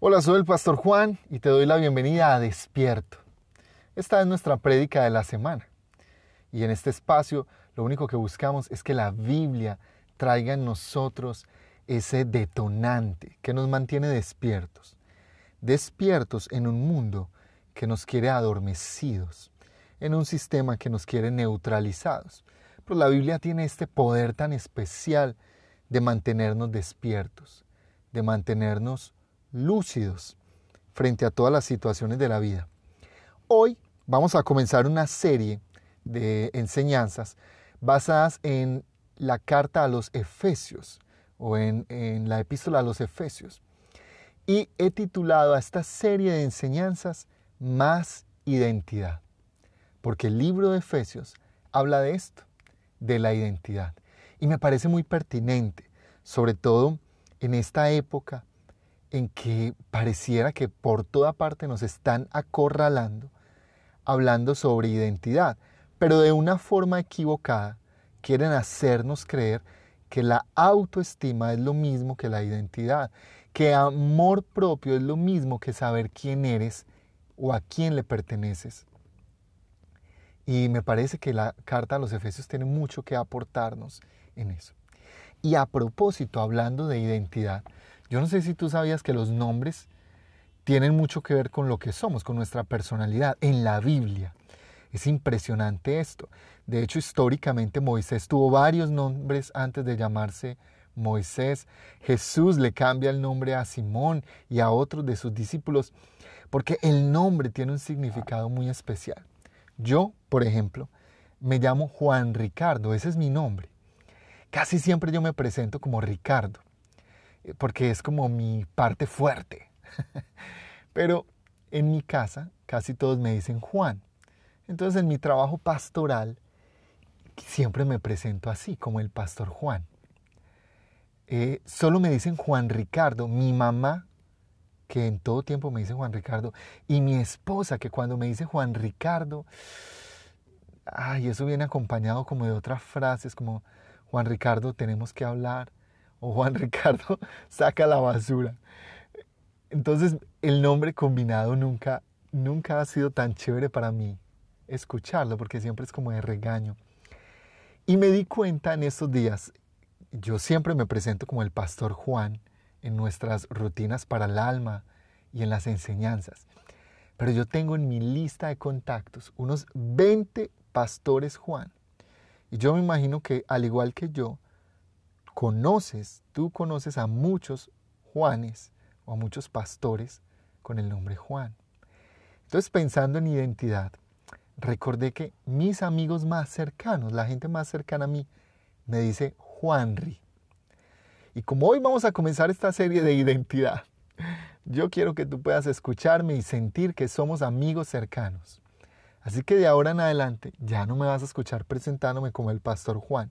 Hola, soy el Pastor Juan y te doy la bienvenida a Despierto. Esta es nuestra prédica de la semana. Y en este espacio lo único que buscamos es que la Biblia traiga en nosotros ese detonante que nos mantiene despiertos. Despiertos en un mundo que nos quiere adormecidos, en un sistema que nos quiere neutralizados. Pero la Biblia tiene este poder tan especial de mantenernos despiertos, de mantenernos lúcidos frente a todas las situaciones de la vida. Hoy vamos a comenzar una serie de enseñanzas basadas en la carta a los Efesios o en, la epístola a los Efesios. Y he titulado a esta serie de enseñanzas Más identidad. Porque el libro de Efesios habla de esto, de la identidad. Y me parece muy pertinente, sobre todo en esta época en que pareciera que por toda parte nos están acorralando, hablando sobre identidad, pero de una forma equivocada quieren hacernos creer que la autoestima es lo mismo que la identidad, que amor propio es lo mismo que saber quién eres o a quién le perteneces. Y me parece que la carta a los Efesios tiene mucho que aportarnos en eso. Y a propósito, hablando de identidad, yo no sé si tú sabías que los nombres tienen mucho que ver con lo que somos, con nuestra personalidad, en la Biblia. Es impresionante esto. De hecho, históricamente Moisés tuvo varios nombres antes de llamarse Moisés. Jesús le cambia el nombre a Simón y a otros de sus discípulos porque el nombre tiene un significado muy especial. Yo, por ejemplo, me llamo Juan Ricardo, ese es mi nombre. Casi siempre yo me presento como Ricardo, porque es como mi parte fuerte. Pero en mi casa casi todos me dicen Juan. Entonces en mi trabajo pastoral siempre me presento así, como el pastor Juan. Eh, solo me dicen Juan Ricardo. Mi mamá que en todo tiempo me dice Juan Ricardo, y mi esposa, que cuando me dice Juan Ricardo, ay, eso viene acompañado como de otras frases, como Juan Ricardo, tenemos que hablar, o Juan Ricardo, saca la basura. Entonces, el nombre combinado nunca, nunca ha sido tan chévere para mí escucharlo, porque siempre es como de regaño. Y me di cuenta en estos días, yo siempre me presento como el pastor Juan, en nuestras rutinas para el alma y en las enseñanzas. Pero yo tengo en mi lista de contactos unos 20 pastores Juan. Y yo me imagino que al igual que yo, conoces, tú conoces a muchos Juanes o a muchos pastores con el nombre Juan. Entonces pensando en identidad, recordé que mis amigos más cercanos, la gente más cercana a mí, me dice Juanri. Y como hoy vamos a comenzar esta serie de identidad, yo quiero que tú puedas escucharme y sentir que somos amigos cercanos. Así que de ahora en adelante ya no me vas a escuchar presentándome como el pastor Juan,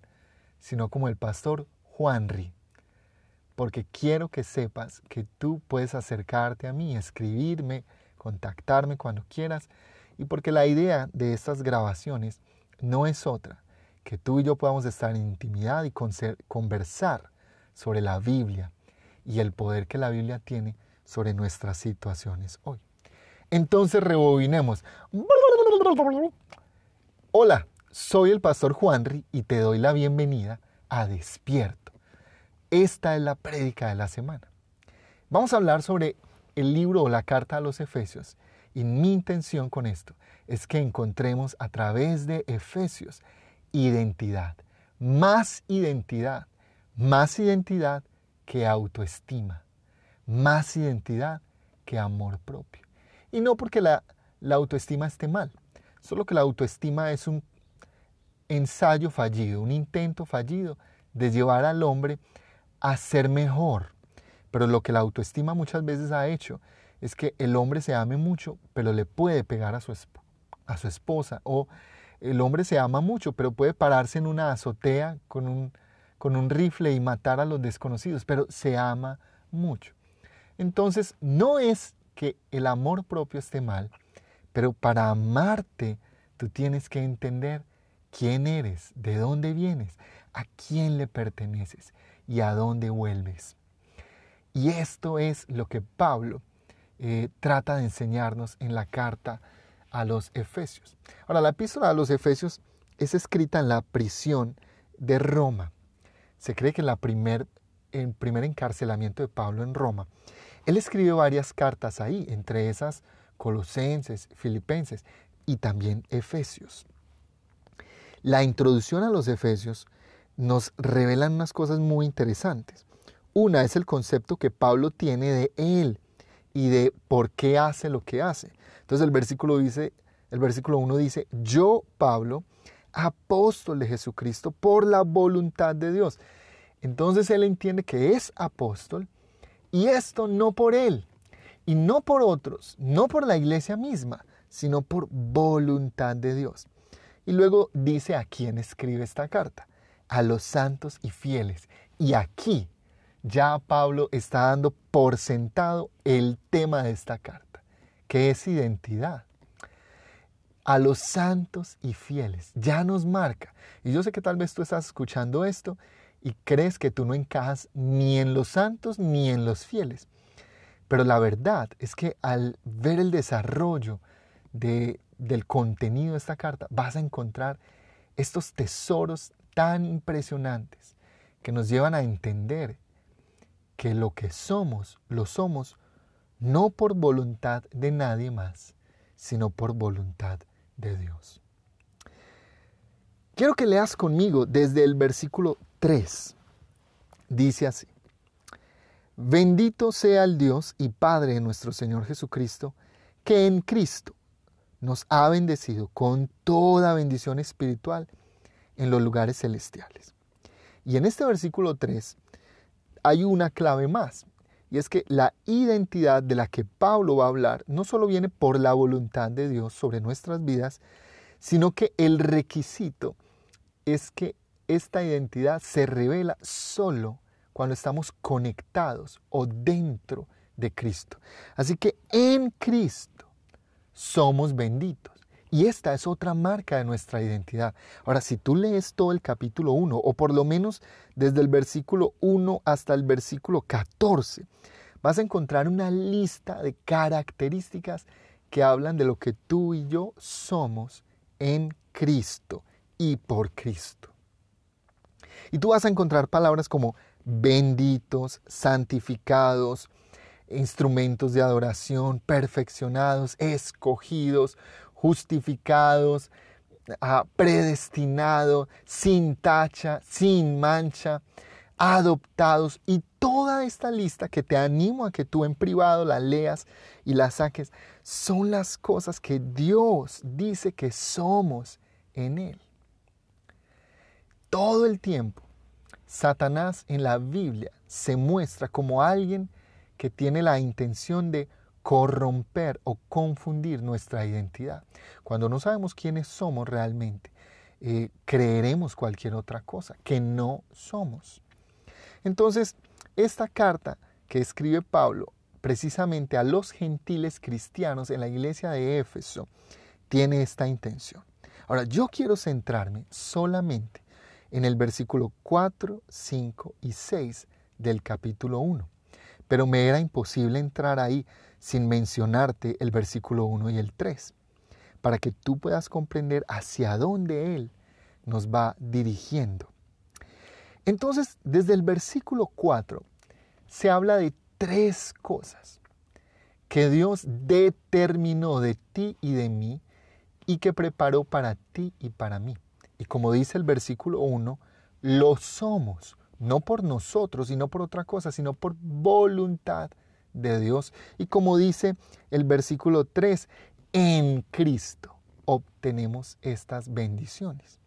sino como el pastor Juanri. Porque quiero que sepas que tú puedes acercarte a mí, escribirme, contactarme cuando quieras. Y porque la idea de estas grabaciones no es otra, que tú y yo podamos estar en intimidad y conversar sobre la Biblia y el poder que la Biblia tiene sobre nuestras situaciones hoy. Entonces rebobinemos. Hola, soy el pastor Juanri y te doy la bienvenida a Despierto. Esta es la prédica de la semana. Vamos a hablar sobre el libro o la carta a los Efesios y mi intención con esto es que encontremos a través de Efesios identidad, más identidad más identidad que autoestima, más identidad que amor propio. Y no porque la, autoestima esté mal, solo que la autoestima es un ensayo fallido, un intento fallido de llevar al hombre a ser mejor. Pero lo que la autoestima muchas veces ha hecho es que el hombre se ame mucho, pero le puede pegar a su, a su esposa. O el hombre se ama mucho, pero puede pararse en una azotea con un con un rifle y matar a los desconocidos, pero se ama mucho. Entonces, no es que el amor propio esté mal, pero para amarte tú tienes que entender quién eres, de dónde vienes, a quién le perteneces y a dónde vuelves. Y esto es lo que Pablo eh, trata de enseñarnos en la carta a los Efesios. Ahora, la epístola a los Efesios es escrita en la prisión de Roma. Se cree que la primer, el primer encarcelamiento de Pablo en Roma, él escribió varias cartas ahí, entre esas Colosenses, Filipenses y también Efesios. La introducción a los Efesios nos revela unas cosas muy interesantes. Una es el concepto que Pablo tiene de él y de por qué hace lo que hace. Entonces el versículo dice, el versículo 1 dice, "Yo, Pablo, apóstol de Jesucristo por la voluntad de Dios." Entonces él entiende que es apóstol y esto no por él y no por otros, no por la iglesia misma, sino por voluntad de Dios. Y luego dice a quién escribe esta carta, a los santos y fieles. Y aquí ya Pablo está dando por sentado el tema de esta carta, que es identidad. A los santos y fieles, ya nos marca. Y yo sé que tal vez tú estás escuchando esto y crees que tú no encajas ni en los santos ni en los fieles. Pero la verdad es que al ver el desarrollo de, del contenido de esta carta, vas a encontrar estos tesoros tan impresionantes que nos llevan a entender que lo que somos, lo somos no por voluntad de nadie más, sino por voluntad de Dios. Quiero que leas conmigo desde el versículo 3. Dice así, Bendito sea el Dios y Padre de nuestro Señor Jesucristo, que en Cristo nos ha bendecido con toda bendición espiritual en los lugares celestiales. Y en este versículo 3 hay una clave más, y es que la identidad de la que Pablo va a hablar no solo viene por la voluntad de Dios sobre nuestras vidas, sino que el requisito es que esta identidad se revela solo cuando estamos conectados o dentro de Cristo. Así que en Cristo somos benditos. Y esta es otra marca de nuestra identidad. Ahora, si tú lees todo el capítulo 1, o por lo menos desde el versículo 1 hasta el versículo 14, vas a encontrar una lista de características que hablan de lo que tú y yo somos en Cristo y por Cristo. Y tú vas a encontrar palabras como benditos, santificados, instrumentos de adoración, perfeccionados, escogidos, justificados, ah, predestinados, sin tacha, sin mancha, adoptados y toda esta lista que te animo a que tú en privado la leas y la saques, son las cosas que Dios dice que somos en Él. Todo el tiempo, Satanás en la Biblia se muestra como alguien que tiene la intención de corromper o confundir nuestra identidad. Cuando no sabemos quiénes somos realmente, eh, creeremos cualquier otra cosa que no somos. Entonces, esta carta que escribe Pablo precisamente a los gentiles cristianos en la iglesia de Éfeso tiene esta intención. Ahora, yo quiero centrarme solamente en el versículo 4, 5 y 6 del capítulo 1, pero me era imposible entrar ahí sin mencionarte el versículo 1 y el 3, para que tú puedas comprender hacia dónde Él nos va dirigiendo. Entonces, desde el versículo 4 se habla de tres cosas que Dios determinó de ti y de mí y que preparó para ti y para mí. Y como dice el versículo 1, lo somos, no por nosotros y no por otra cosa, sino por voluntad de Dios. Y como dice el versículo 3, en Cristo obtenemos estas bendiciones.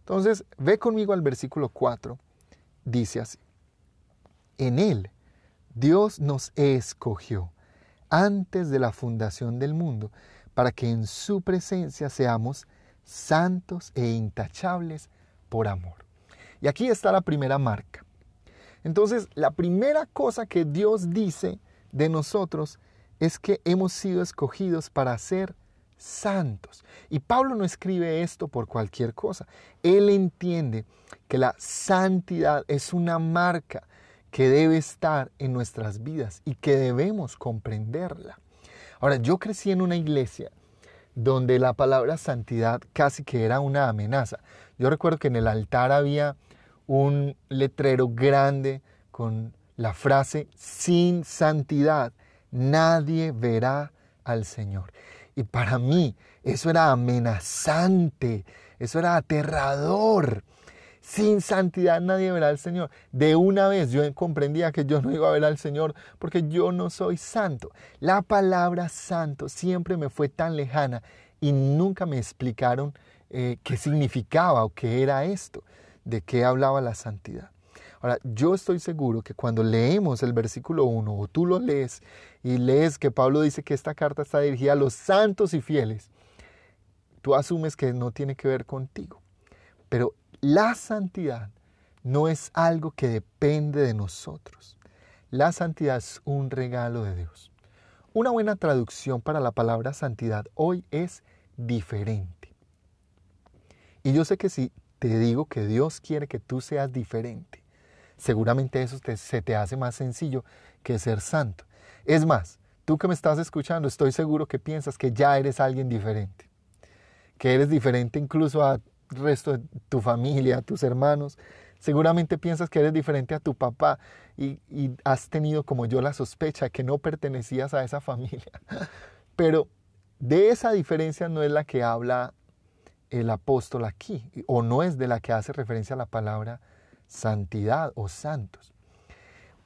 Entonces, ve conmigo al versículo 4, dice así, en Él Dios nos escogió antes de la fundación del mundo para que en su presencia seamos santos e intachables por amor. Y aquí está la primera marca. Entonces, la primera cosa que Dios dice de nosotros es que hemos sido escogidos para ser santos. Y Pablo no escribe esto por cualquier cosa. Él entiende que la santidad es una marca que debe estar en nuestras vidas y que debemos comprenderla. Ahora, yo crecí en una iglesia donde la palabra santidad casi que era una amenaza. Yo recuerdo que en el altar había un letrero grande con la frase, sin santidad nadie verá al Señor. Y para mí eso era amenazante, eso era aterrador. Sin santidad nadie verá al Señor. De una vez yo comprendía que yo no iba a ver al Señor porque yo no soy santo. La palabra santo siempre me fue tan lejana y nunca me explicaron eh, qué significaba o qué era esto, de qué hablaba la santidad. Ahora, yo estoy seguro que cuando leemos el versículo 1 o tú lo lees y lees que Pablo dice que esta carta está dirigida a los santos y fieles, tú asumes que no tiene que ver contigo. Pero la santidad no es algo que depende de nosotros. La santidad es un regalo de Dios. Una buena traducción para la palabra santidad hoy es diferente. Y yo sé que si te digo que Dios quiere que tú seas diferente, seguramente eso se te hace más sencillo que ser santo. Es más, tú que me estás escuchando, estoy seguro que piensas que ya eres alguien diferente, que eres diferente incluso a resto de tu familia, a tus hermanos. Seguramente piensas que eres diferente a tu papá y, has tenido como yo la sospecha que no pertenecías a esa familia. Pero de esa diferencia no es la que habla el apóstol aquí, o no es de la que hace referencia a la palabra santidad o santos.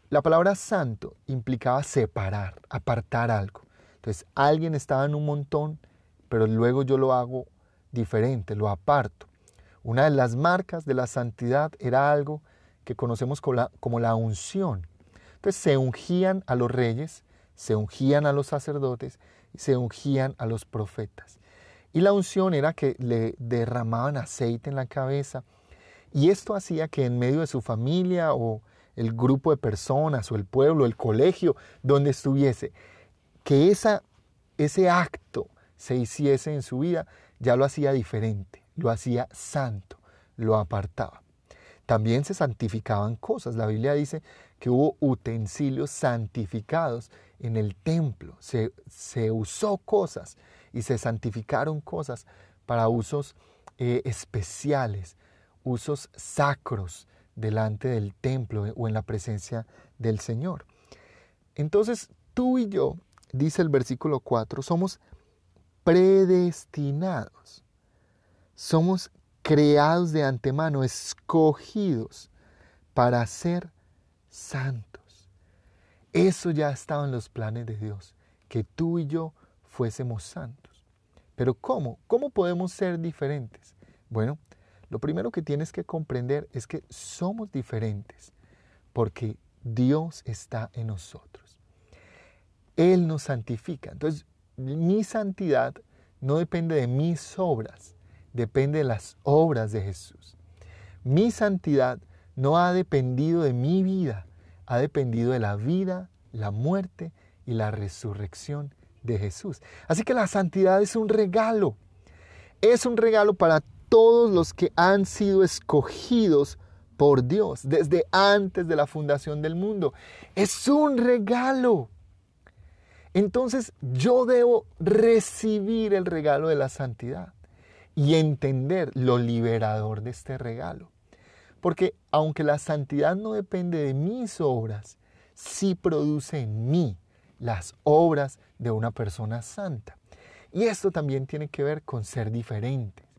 La palabra santo implicaba separar, apartar algo. Entonces, alguien estaba en un montón, pero luego yo lo hago diferente, lo aparto. Una de las marcas de la santidad era algo que conocemos como la, unción. Entonces se ungían a los reyes, se ungían a los sacerdotes se ungían a los profetas. Y la unción era que le derramaban aceite en la cabeza y esto hacía que en medio de su familia o el grupo de personas o el pueblo, el colegio, donde estuviese, que esa, ese acto se hiciese en su vida, ya lo hacía diferente lo hacía santo, lo apartaba. También se santificaban cosas. La Biblia dice que hubo utensilios santificados en el templo. Se, se usó cosas y se santificaron cosas para usos eh, especiales, usos sacros delante del templo o en la presencia del Señor. Entonces, tú y yo, dice el versículo 4, somos predestinados somos creados de antemano, escogidos para ser santos. Eso ya estaba en los planes de Dios, que tú y yo fuésemos santos. Pero ¿cómo? ¿Cómo podemos ser diferentes? Bueno, lo primero que tienes que comprender es que somos diferentes porque Dios está en nosotros. Él nos santifica. Entonces, mi santidad no depende de mis obras, depende de las obras de Jesús. Mi santidad no ha dependido de mi vida, ha dependido de la vida, la muerte y la resurrección de Jesús. Así que la santidad es un regalo. Es un regalo para todos los que han sido escogidos por Dios desde antes de la fundación del mundo. Es un regalo. Entonces yo debo recibir el regalo de la santidad y entender lo liberador de este regalo. Porque aunque la santidad no depende de mis obras, sí produce en mí las obras de una persona santa. Y esto también tiene que ver con ser diferentes.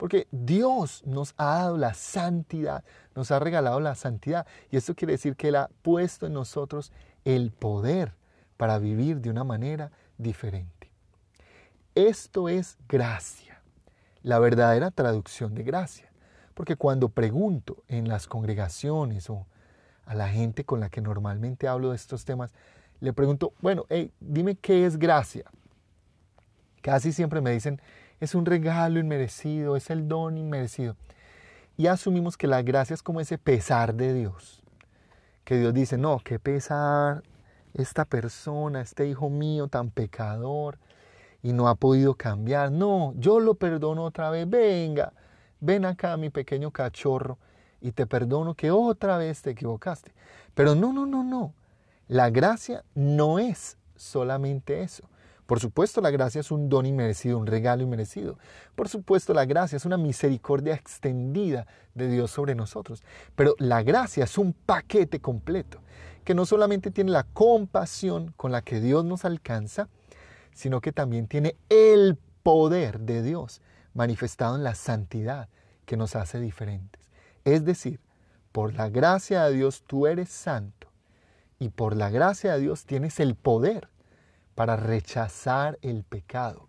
Porque Dios nos ha dado la santidad, nos ha regalado la santidad. Y esto quiere decir que Él ha puesto en nosotros el poder para vivir de una manera diferente. Esto es gracia la verdadera traducción de gracia. Porque cuando pregunto en las congregaciones o a la gente con la que normalmente hablo de estos temas, le pregunto, bueno, dime qué es gracia. Casi siempre me dicen, es un regalo inmerecido, es el don inmerecido. Y asumimos que la gracia es como ese pesar de Dios. Que Dios dice, no, qué pesar esta persona, este hijo mío tan pecador, y no ha podido cambiar. No, yo lo perdono otra vez. Venga, ven acá mi pequeño cachorro y te perdono que otra vez te equivocaste. Pero no, no, no, no. La gracia no es solamente eso. Por supuesto, la gracia es un don inmerecido, un regalo inmerecido. Por supuesto, la gracia es una misericordia extendida de Dios sobre nosotros. Pero la gracia es un paquete completo, que no solamente tiene la compasión con la que Dios nos alcanza, sino que también tiene el poder de Dios manifestado en la santidad que nos hace diferentes. Es decir, por la gracia de Dios tú eres santo y por la gracia de Dios tienes el poder para rechazar el pecado.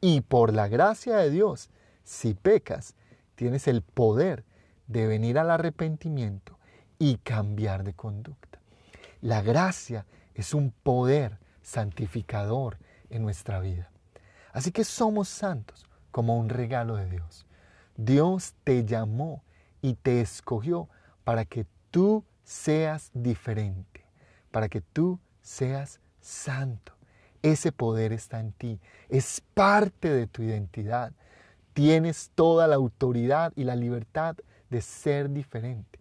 Y por la gracia de Dios, si pecas, tienes el poder de venir al arrepentimiento y cambiar de conducta. La gracia es un poder santificador en nuestra vida. Así que somos santos como un regalo de Dios. Dios te llamó y te escogió para que tú seas diferente, para que tú seas santo. Ese poder está en ti, es parte de tu identidad. Tienes toda la autoridad y la libertad de ser diferente.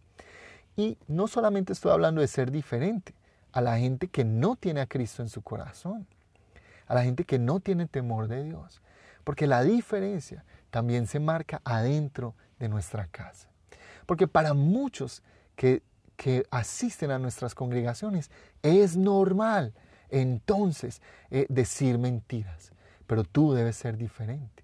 Y no solamente estoy hablando de ser diferente a la gente que no tiene a Cristo en su corazón, a la gente que no tiene temor de Dios, porque la diferencia también se marca adentro de nuestra casa. Porque para muchos que, que asisten a nuestras congregaciones es normal entonces eh, decir mentiras. Pero tú debes ser diferente.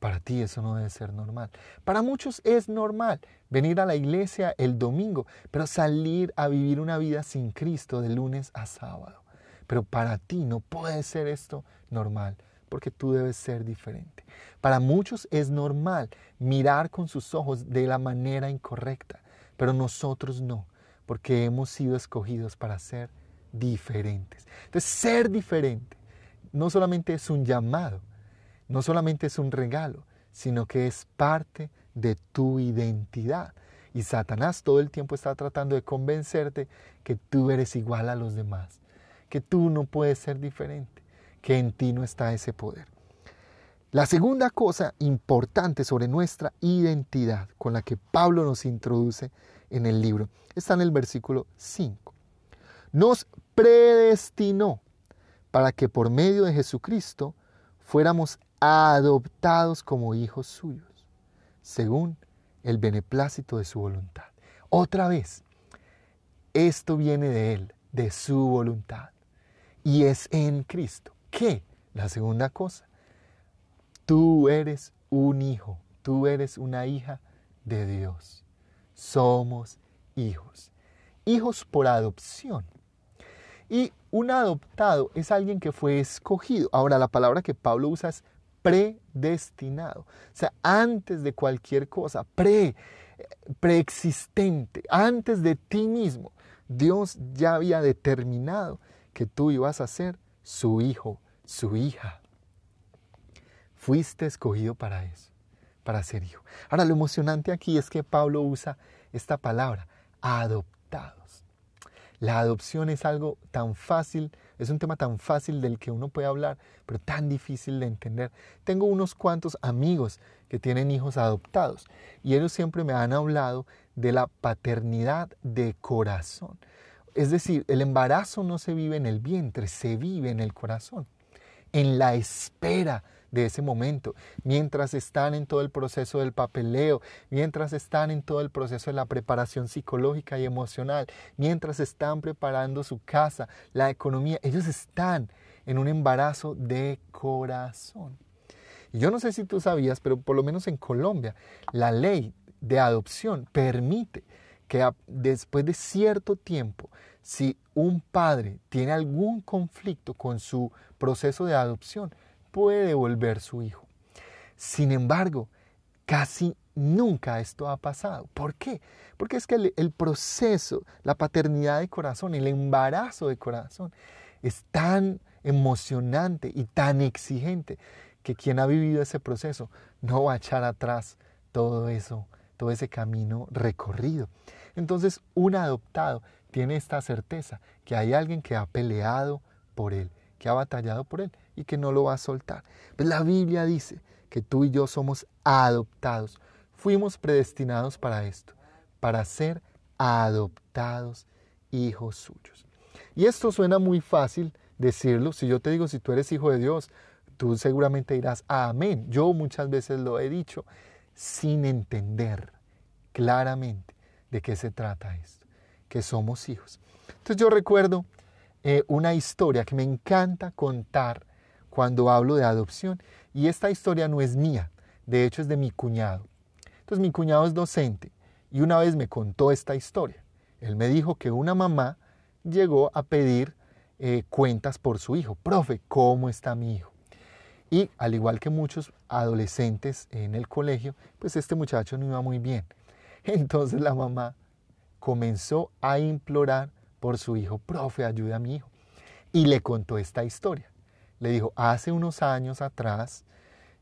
Para ti eso no debe ser normal. Para muchos es normal venir a la iglesia el domingo, pero salir a vivir una vida sin Cristo de lunes a sábado. Pero para ti no puede ser esto normal, porque tú debes ser diferente. Para muchos es normal mirar con sus ojos de la manera incorrecta, pero nosotros no, porque hemos sido escogidos para ser diferentes. Entonces, ser diferente no solamente es un llamado, no solamente es un regalo, sino que es parte de tu identidad. Y Satanás todo el tiempo está tratando de convencerte que tú eres igual a los demás, que tú no puedes ser diferente, que en ti no está ese poder. La segunda cosa importante sobre nuestra identidad con la que Pablo nos introduce en el libro está en el versículo 5 nos predestinó para que por medio de Jesucristo fuéramos adoptados como hijos suyos, según el beneplácito de su voluntad. Otra vez, esto viene de Él, de su voluntad, y es en Cristo. ¿Qué? La segunda cosa, tú eres un hijo, tú eres una hija de Dios. Somos hijos, hijos por adopción. Y un adoptado es alguien que fue escogido. Ahora, la palabra que Pablo usa es predestinado. O sea, antes de cualquier cosa, pre, preexistente, antes de ti mismo, Dios ya había determinado que tú ibas a ser su hijo, su hija. Fuiste escogido para eso, para ser hijo. Ahora, lo emocionante aquí es que Pablo usa esta palabra, adoptado. La adopción es algo tan fácil, es un tema tan fácil del que uno puede hablar, pero tan difícil de entender. Tengo unos cuantos amigos que tienen hijos adoptados y ellos siempre me han hablado de la paternidad de corazón. Es decir, el embarazo no se vive en el vientre, se vive en el corazón, en la espera de ese momento, mientras están en todo el proceso del papeleo, mientras están en todo el proceso de la preparación psicológica y emocional, mientras están preparando su casa, la economía, ellos están en un embarazo de corazón. Y yo no sé si tú sabías, pero por lo menos en Colombia, la ley de adopción permite que después de cierto tiempo, si un padre tiene algún conflicto con su proceso de adopción, puede devolver su hijo. Sin embargo, casi nunca esto ha pasado. ¿Por qué? Porque es que el, proceso, la paternidad de corazón, el embarazo de corazón, es tan emocionante y tan exigente que quien ha vivido ese proceso no va a echar atrás todo eso, todo ese camino recorrido. Entonces, un adoptado tiene esta certeza que hay alguien que ha peleado por él, que ha batallado por él y que no lo va a soltar. Pues la Biblia dice que tú y yo somos adoptados. Fuimos predestinados para esto, para ser adoptados hijos suyos. Y esto suena muy fácil decirlo. Si yo te digo, si tú eres hijo de Dios, tú seguramente dirás, amén. Yo muchas veces lo he dicho sin entender claramente de qué se trata esto, que somos hijos. Entonces yo recuerdo eh, una historia que me encanta contar cuando hablo de adopción y esta historia no es mía, de hecho es de mi cuñado. Entonces mi cuñado es docente y una vez me contó esta historia. Él me dijo que una mamá llegó a pedir eh, cuentas por su hijo. Profe, ¿cómo está mi hijo? Y al igual que muchos adolescentes en el colegio, pues este muchacho no iba muy bien. Entonces la mamá comenzó a implorar por su hijo, profe, ayuda a mi hijo. Y le contó esta historia. Le dijo, hace unos años atrás,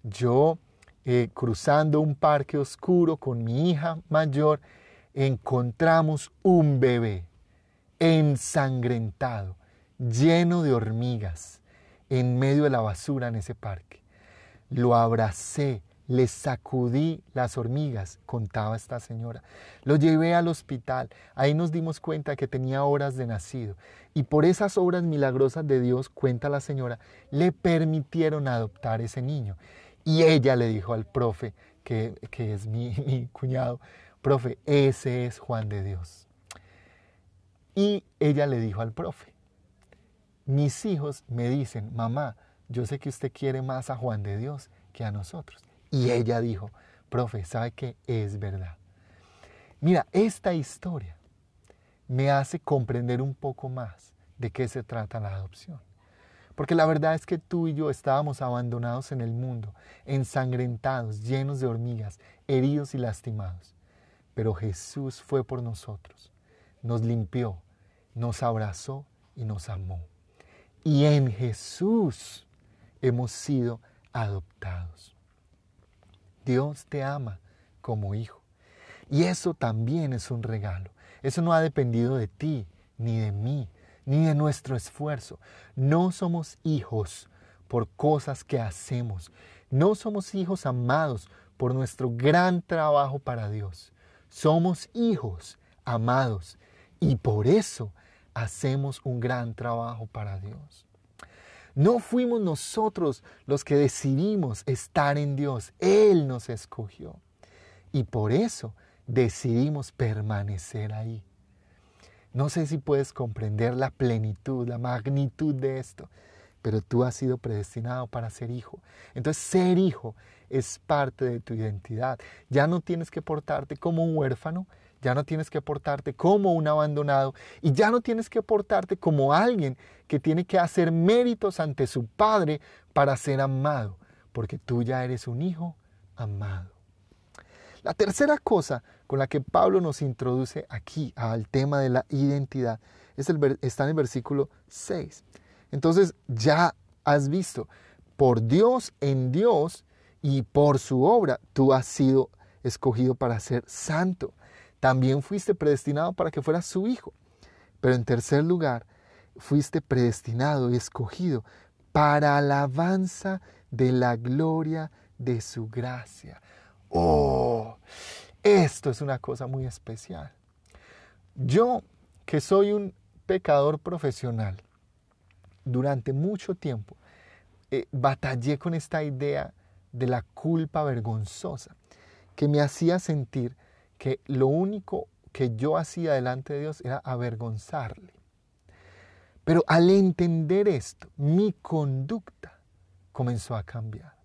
yo eh, cruzando un parque oscuro con mi hija mayor, encontramos un bebé ensangrentado, lleno de hormigas, en medio de la basura en ese parque. Lo abracé, le sacudí las hormigas, contaba esta señora. Lo llevé al hospital. Ahí nos dimos cuenta que tenía horas de nacido. Y por esas obras milagrosas de Dios, cuenta la señora, le permitieron adoptar ese niño. Y ella le dijo al profe, que, es mi, mi cuñado, profe, ese es Juan de Dios. Y ella le dijo al profe, mis hijos me dicen, mamá, yo sé que usted quiere más a Juan de Dios que a nosotros. Y ella dijo, profe, ¿sabe que es verdad? Mira, esta historia me hace comprender un poco más de qué se trata la adopción. Porque la verdad es que tú y yo estábamos abandonados en el mundo, ensangrentados, llenos de hormigas, heridos y lastimados. Pero Jesús fue por nosotros, nos limpió, nos abrazó y nos amó. Y en Jesús hemos sido adoptados. Dios te ama como hijo. Y eso también es un regalo. Eso no ha dependido de ti, ni de mí, ni de nuestro esfuerzo. No somos hijos por cosas que hacemos. No somos hijos amados por nuestro gran trabajo para Dios. Somos hijos amados y por eso hacemos un gran trabajo para Dios. No fuimos nosotros los que decidimos estar en Dios. Él nos escogió. Y por eso decidimos permanecer ahí. No sé si puedes comprender la plenitud, la magnitud de esto, pero tú has sido predestinado para ser hijo. Entonces ser hijo es parte de tu identidad. Ya no tienes que portarte como un huérfano, ya no tienes que portarte como un abandonado y ya no tienes que portarte como alguien que tiene que hacer méritos ante su Padre para ser amado, porque tú ya eres un hijo amado. La tercera cosa con la que Pablo nos introduce aquí al tema de la identidad está en el versículo 6. Entonces ya has visto, por Dios, en Dios y por su obra, tú has sido escogido para ser santo también fuiste predestinado para que fueras su hijo. Pero en tercer lugar, fuiste predestinado y escogido para alabanza de la gloria de su gracia. Oh, esto es una cosa muy especial. Yo, que soy un pecador profesional, durante mucho tiempo eh, batallé con esta idea de la culpa vergonzosa que me hacía sentir que lo único que yo hacía delante de Dios era avergonzarle. Pero al entender esto, mi conducta comenzó a cambiar.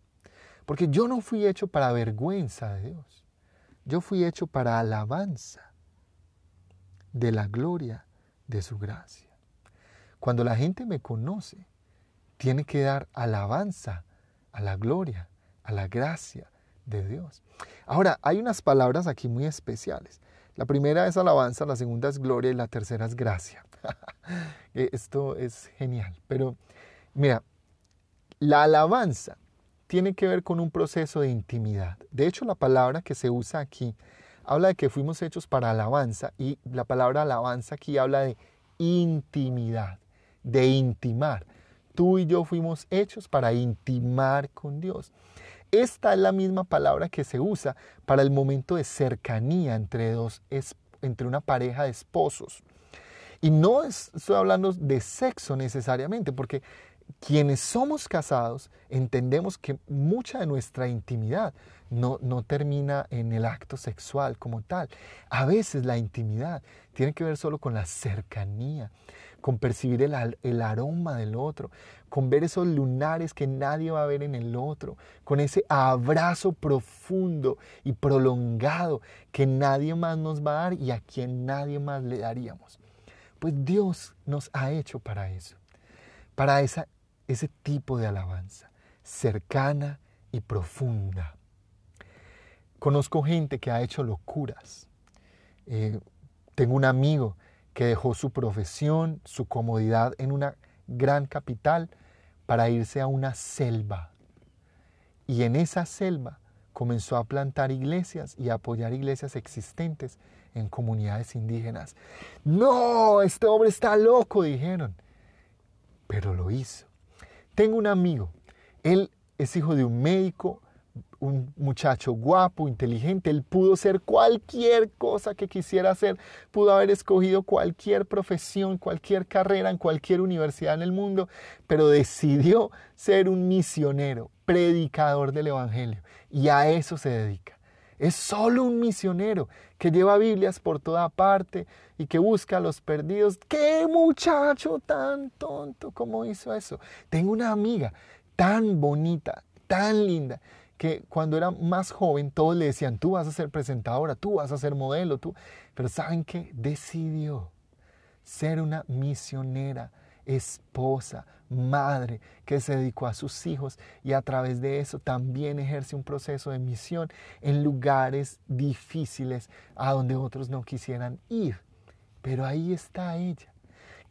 Porque yo no fui hecho para vergüenza de Dios. Yo fui hecho para alabanza de la gloria de su gracia. Cuando la gente me conoce, tiene que dar alabanza a la gloria, a la gracia de Dios. Ahora, hay unas palabras aquí muy especiales. La primera es alabanza, la segunda es gloria y la tercera es gracia. Eh, esto es genial. Pero mira, la alabanza tiene que ver con un proceso de intimidad. De hecho, la palabra que se usa aquí habla de que fuimos hechos para alabanza y la palabra alabanza aquí habla de intimidad, de intimar. Tú y yo fuimos hechos para intimar con Dios. Esta es la misma palabra que se usa para el momento de cercanía entre, dos, entre una pareja de esposos. Y no estoy hablando de sexo necesariamente, porque quienes somos casados entendemos que mucha de nuestra intimidad no, no, termina en el acto sexual como tal. A veces la intimidad tiene que ver solo con la cercanía, con percibir el, aroma del otro, con ver esos lunares que nadie va a ver en el otro, con ese abrazo profundo y prolongado que nadie más nos va a dar y a quien nadie más le daríamos. Pues Dios nos ha hecho para eso, para esa ese tipo de alabanza, cercana y profunda. Conozco gente que ha hecho locuras. Eh, tengo un amigo que dejó su profesión, su comodidad en una gran capital para irse a una selva. Y en esa selva comenzó a plantar iglesias y a apoyar iglesias existentes en comunidades indígenas. No, este hombre está loco, dijeron. Pero lo hizo. Tengo un amigo, él es hijo de un médico, un muchacho guapo, inteligente, él pudo ser cualquier cosa que quisiera hacer, pudo haber escogido cualquier profesión, cualquier carrera en cualquier universidad en el mundo, pero decidió ser un misionero, predicador del Evangelio, y a eso se dedica. Es solo un misionero que lleva Biblias por toda parte y que busca a los perdidos. ¡Qué muchacho tan tonto! ¿Cómo hizo eso? Tengo una amiga tan bonita, tan linda, que cuando era más joven todos le decían, tú vas a ser presentadora, tú vas a ser modelo, tú. Pero ¿saben qué? Decidió ser una misionera esposa, madre, que se dedicó a sus hijos y a través de eso también ejerce un proceso de misión en lugares difíciles a donde otros no quisieran ir. Pero ahí está ella.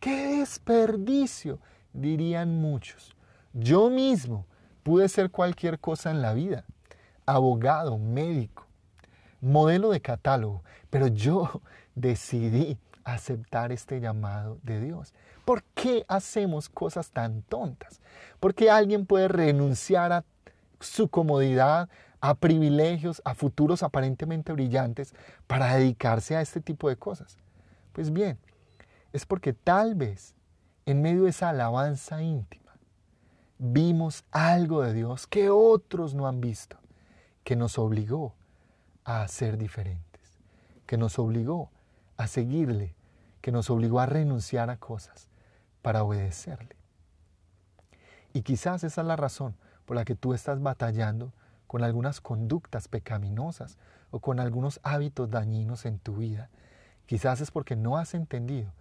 ¡Qué desperdicio! dirían muchos. Yo mismo pude ser cualquier cosa en la vida. Abogado, médico, modelo de catálogo. Pero yo decidí aceptar este llamado de Dios. ¿Por qué hacemos cosas tan tontas? ¿Por qué alguien puede renunciar a su comodidad, a privilegios, a futuros aparentemente brillantes para dedicarse a este tipo de cosas? Pues bien, es porque tal vez en medio de esa alabanza íntima vimos algo de Dios que otros no han visto, que nos obligó a ser diferentes, que nos obligó a seguirle, que nos obligó a renunciar a cosas, para obedecerle. Y quizás esa es la razón por la que tú estás batallando con algunas conductas pecaminosas o con algunos hábitos dañinos en tu vida. Quizás es porque no has entendido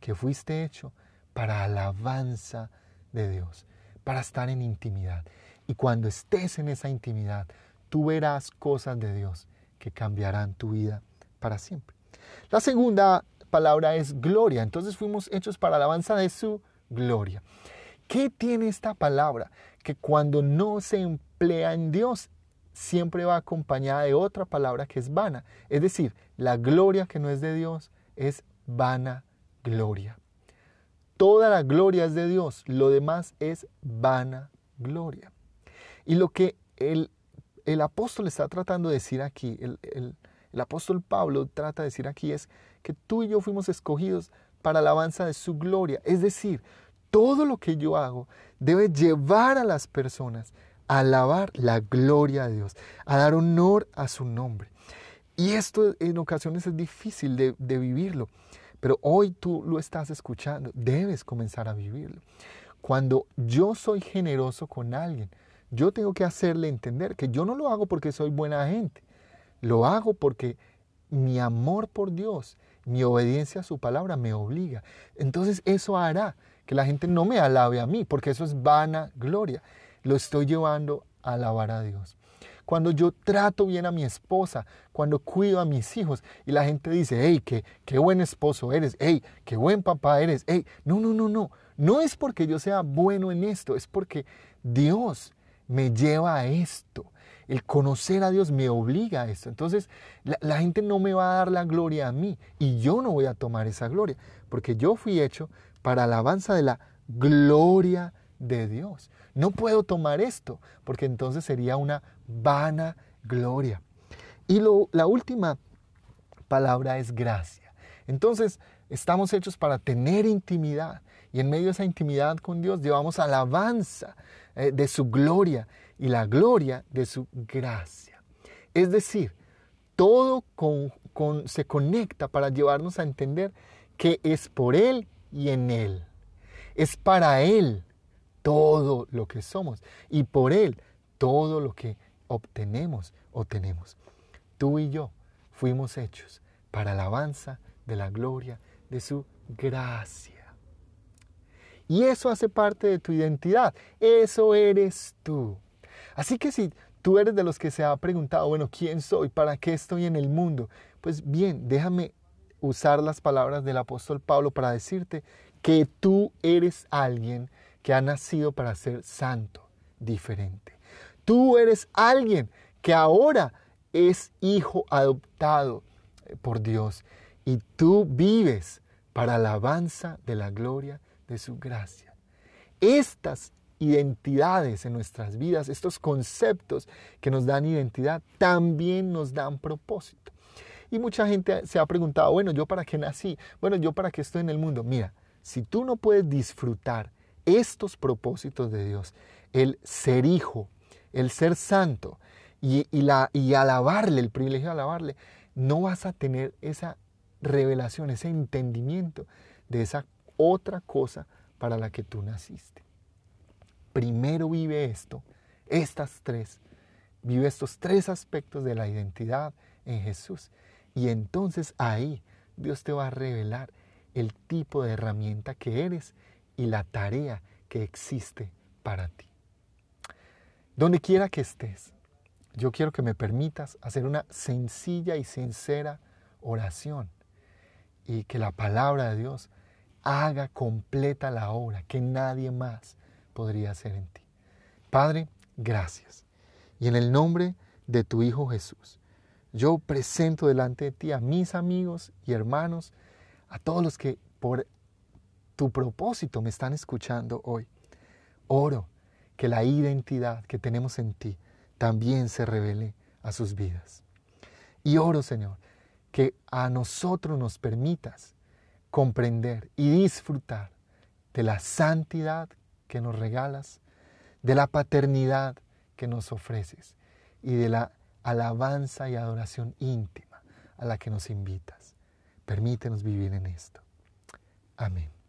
que fuiste hecho para alabanza de Dios, para estar en intimidad. Y cuando estés en esa intimidad, tú verás cosas de Dios que cambiarán tu vida para siempre. La segunda palabra es gloria. Entonces fuimos hechos para alabanza de su gloria. ¿Qué tiene esta palabra? Que cuando no se emplea en Dios, siempre va acompañada de otra palabra que es vana. Es decir, la gloria que no es de Dios es vana gloria. Toda la gloria es de Dios, lo demás es vana gloria. Y lo que el, el apóstol está tratando de decir aquí, el, el apóstol Pablo trata de decir aquí es que tú y yo fuimos escogidos para alabanza de su gloria. Es decir, todo lo que yo hago debe llevar a las personas a alabar la gloria de Dios, a dar honor a su nombre. Y esto en ocasiones es difícil de, de vivirlo, pero hoy tú lo estás escuchando, debes comenzar a vivirlo. Cuando yo soy generoso con alguien, yo tengo que hacerle entender que yo no lo hago porque soy buena gente, lo hago porque mi amor por Dios, mi obediencia a su palabra me obliga. Entonces eso hará que la gente no me alabe a mí, porque eso es vana gloria. Lo estoy llevando a alabar a Dios. Cuando yo trato bien a mi esposa, cuando cuido a mis hijos y la gente dice, hey, qué, qué buen esposo eres, hey, qué buen papá eres, hey, no, no, no, no. No es porque yo sea bueno en esto, es porque Dios me lleva a esto. El conocer a Dios me obliga a esto. Entonces, la, gente no me va a dar la gloria a mí y yo no voy a tomar esa gloria, porque yo fui hecho para alabanza de la gloria de Dios. No puedo tomar esto, porque entonces sería una vana gloria. Y la última palabra es gracia. Entonces, estamos hechos para tener intimidad. Y en medio de esa intimidad con Dios llevamos alabanza eh, de su gloria y la gloria de su gracia. Es decir, todo se conecta para llevarnos a entender que es por Él y en Él. Es para Él todo lo que somos y por Él todo lo que obtenemos o tenemos. Tú y yo fuimos hechos para alabanza de la gloria de su gracia. Y eso hace parte de tu identidad. Eso eres tú. Así que si tú eres de los que se ha preguntado, bueno, ¿quién soy? ¿Para qué estoy en el mundo? Pues bien, déjame usar las palabras del apóstol Pablo para decirte que tú eres alguien que ha nacido para ser santo, diferente. Tú eres alguien que ahora es hijo adoptado por Dios y tú vives para alabanza de la gloria de su gracia. Estas identidades en nuestras vidas, estos conceptos que nos dan identidad, también nos dan propósito. Y mucha gente se ha preguntado, bueno, ¿yo para qué nací? Bueno, ¿yo para qué estoy en el mundo? Mira, si tú no puedes disfrutar estos propósitos de Dios, el ser hijo, el ser santo y, la, y alabarle, el privilegio de alabarle, no vas a tener esa revelación, ese entendimiento de esa otra cosa para la que tú naciste. Primero vive esto, estas tres, vive estos tres aspectos de la identidad en Jesús. Y entonces ahí Dios te va a revelar el tipo de herramienta que eres y la tarea que existe para ti. Donde quiera que estés, yo quiero que me permitas hacer una sencilla y sincera oración y que la palabra de Dios haga completa la obra que nadie más podría hacer en ti. Padre, gracias. Y en el nombre de tu Hijo Jesús, yo presento delante de ti a mis amigos y hermanos, a todos los que por tu propósito me están escuchando hoy. Oro que la identidad que tenemos en ti también se revele a sus vidas. Y oro, Señor, que a nosotros nos permitas comprender y disfrutar de la santidad que nos regalas, de la paternidad que nos ofreces y de la alabanza y adoración íntima a la que nos invitas. Permítenos vivir en esto. Amén.